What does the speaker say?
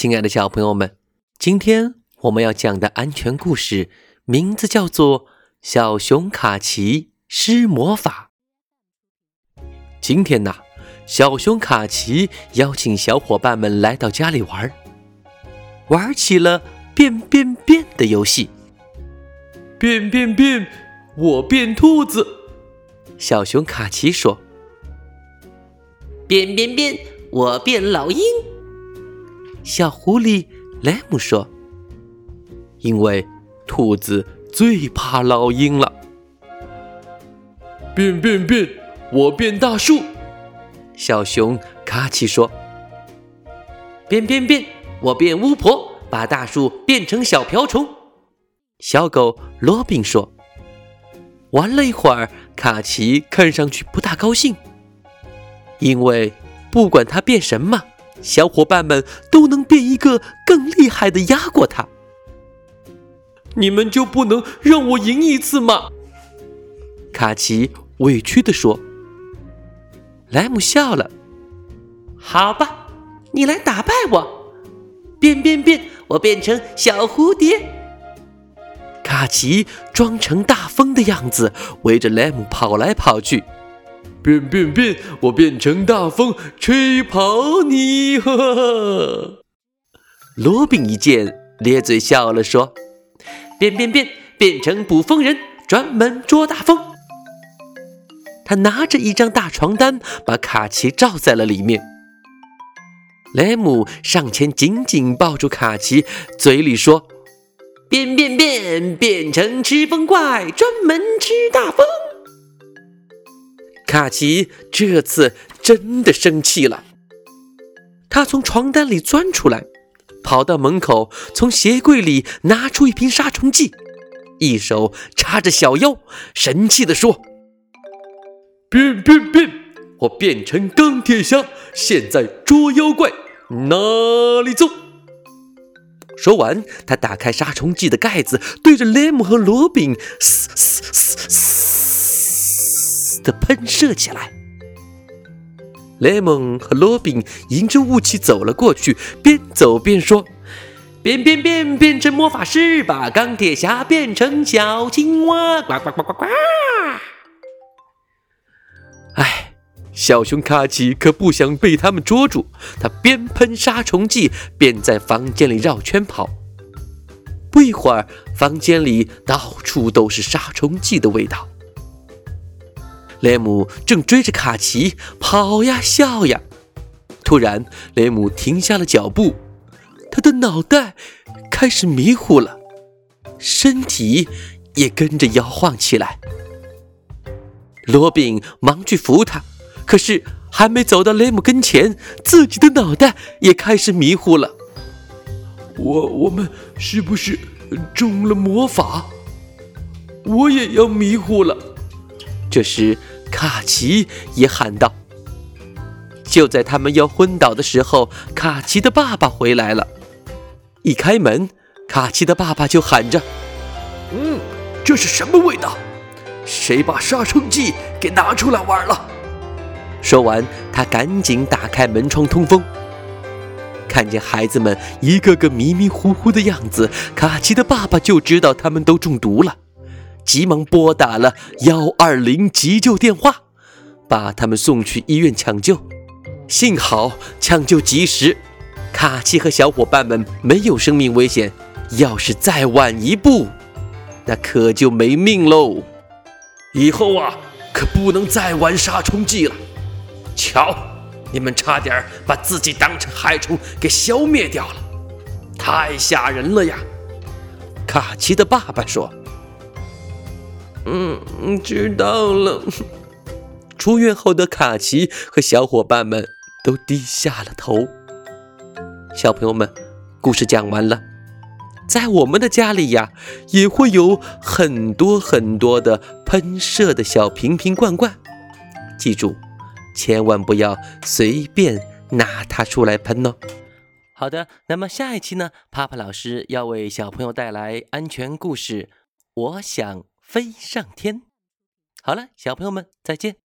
亲爱的小朋友们，今天我们要讲的安全故事名字叫做《小熊卡奇施魔法》。今天呐，小熊卡奇邀请小伙伴们来到家里玩，玩起了变变变的游戏。变变变，我变兔子。小熊卡奇说：“变变变，我变老鹰。”小狐狸莱姆说：“因为兔子最怕老鹰了。”变变变，我变大树。小熊卡奇说：“变变变，我变巫婆，把大树变成小瓢虫。”小狗罗宾说：“玩了一会儿，卡奇看上去不大高兴，因为不管他变什么。”小伙伴们都能变一个更厉害的压过他，你们就不能让我赢一次吗？卡奇委屈地说。莱姆笑了，好吧，你来打败我，变变变，我变成小蝴蝶。卡奇装成大风的样子，围着莱姆跑来跑去。变变变！我变成大风，吹跑你！哈哈！罗宾一见，咧嘴笑了，说：“变变变，变成捕风人，专门捉大风。”他拿着一张大床单，把卡奇罩在了里面。雷姆上前紧紧抱住卡奇，嘴里说：“变变变，变成吃风怪，专门吃大风。”卡奇这次真的生气了，他从床单里钻出来，跑到门口，从鞋柜里拿出一瓶杀虫剂，一手叉着小腰，神气地说：“变变变！我变成钢铁侠，现在捉妖怪，哪里走？”说完，他打开杀虫剂的盖子，对着雷姆和罗宾嘶嘶嘶的喷射起来，雷蒙和罗宾迎着雾气走了过去，边走边说：“变变变，变成魔法师，把钢铁侠变成小青蛙，呱呱呱呱呱！”哎，小熊卡奇可不想被他们捉住，他边喷杀虫剂边在房间里绕圈跑。不一会儿，房间里到处都是杀虫剂的味道。雷姆正追着卡奇跑呀笑呀，突然雷姆停下了脚步，他的脑袋开始迷糊了，身体也跟着摇晃起来。罗宾忙去扶他，可是还没走到雷姆跟前，自己的脑袋也开始迷糊了。我我们是不是中了魔法？我也要迷糊了。这时，卡奇也喊道：“就在他们要昏倒的时候，卡奇的爸爸回来了。一开门，卡奇的爸爸就喊着：‘嗯，这是什么味道？谁把杀虫剂给拿出来玩了？’说完，他赶紧打开门窗通风。看见孩子们一个个迷迷糊糊的样子，卡奇的爸爸就知道他们都中毒了。”急忙拨打了幺二零急救电话，把他们送去医院抢救。幸好抢救及时，卡奇和小伙伴们没有生命危险。要是再晚一步，那可就没命喽。以后啊，可不能再玩杀虫剂了。瞧，你们差点把自己当成害虫给消灭掉了，太吓人了呀！卡奇的爸爸说。嗯，知道了。出院后的卡奇和小伙伴们都低下了头。小朋友们，故事讲完了。在我们的家里呀，也会有很多很多的喷射的小瓶瓶罐罐。记住，千万不要随便拿它出来喷哦。好的，那么下一期呢，帕帕老师要为小朋友带来安全故事。我想。飞上天，好了，小朋友们再见。